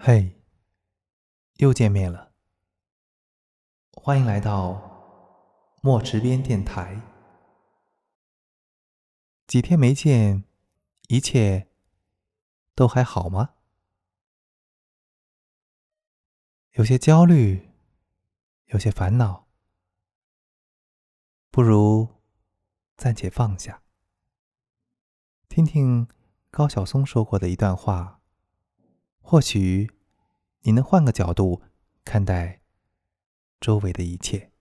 嘿，又见面了，欢迎来到墨池边电台。几天没见，一切都还好吗？有些焦虑，有些烦恼，不如暂且放下，听听高晓松说过的一段话。或许，你能换个角度看待周围的一切。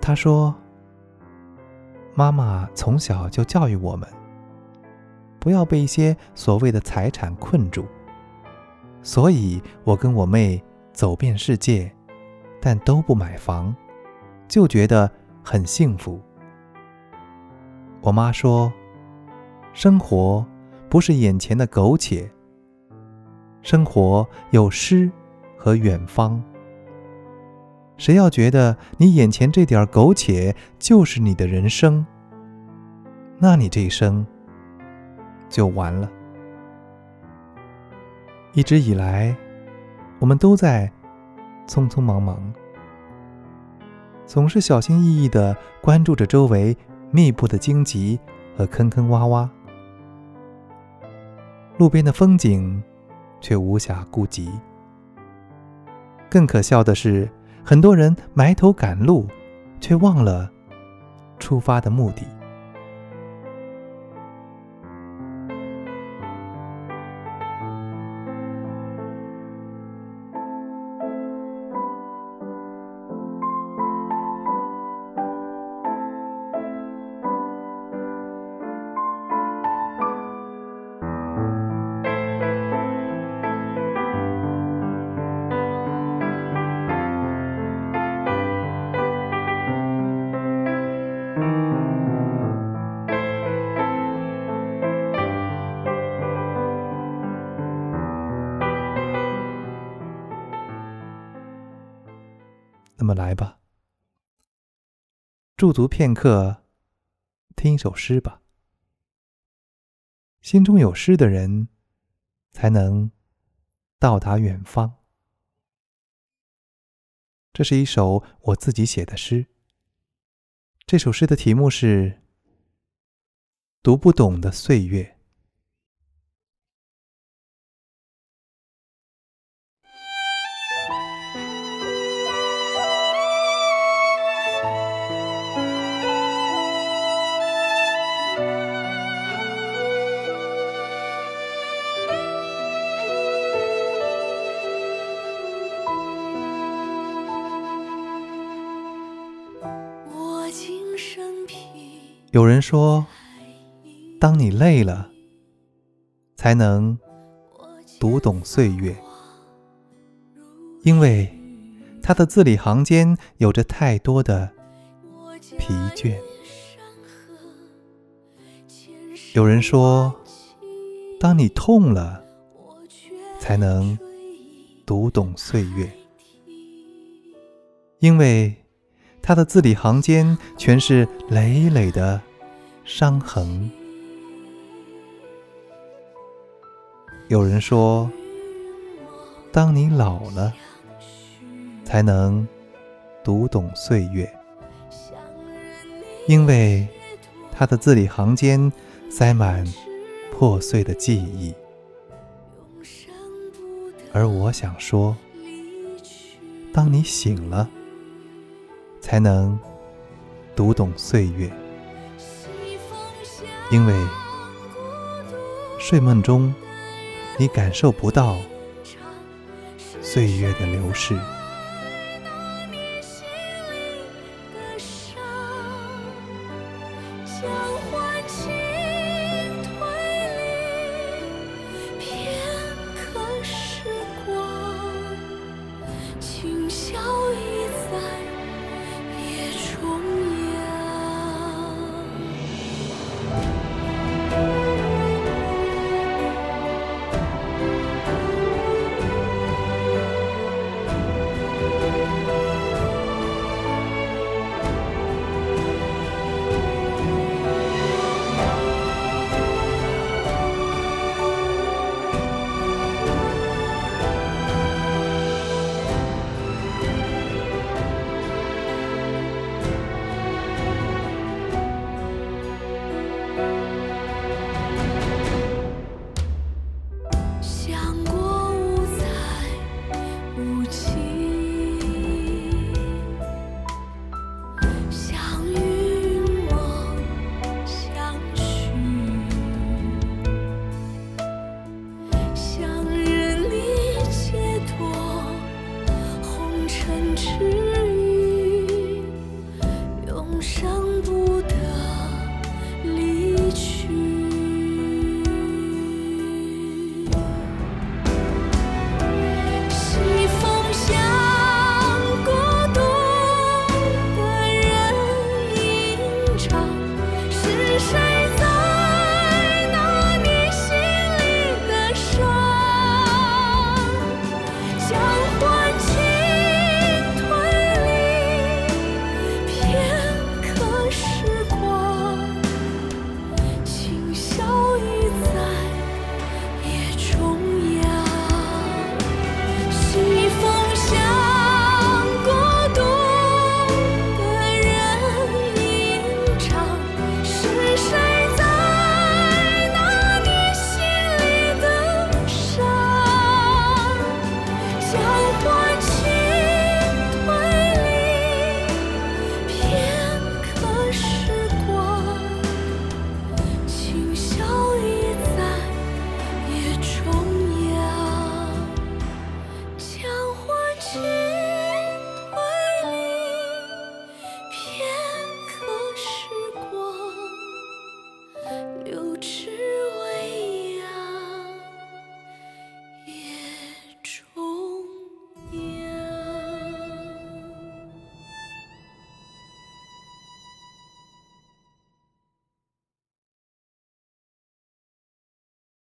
他说。妈妈从小就教育我们，不要被一些所谓的财产困住。所以，我跟我妹走遍世界，但都不买房，就觉得很幸福。我妈说：“生活不是眼前的苟且，生活有诗和远方。谁要觉得你眼前这点苟且就是你的人生？”那你这一生就完了。一直以来，我们都在匆匆忙忙，总是小心翼翼的关注着周围密布的荆棘和坑坑洼洼，路边的风景却无暇顾及。更可笑的是，很多人埋头赶路，却忘了出发的目的。那么来吧，驻足片刻，听一首诗吧。心中有诗的人，才能到达远方。这是一首我自己写的诗。这首诗的题目是《读不懂的岁月》。有人说，当你累了，才能读懂岁月，因为他的字里行间有着太多的疲倦。有人说，当你痛了，才能读懂岁月，因为。他的字里行间全是累累的伤痕。有人说，当你老了，才能读懂岁月，因为他的字里行间塞满破碎的记忆。而我想说，当你醒了。才能读懂岁月，因为睡梦中你感受不到岁月的流逝。交换情。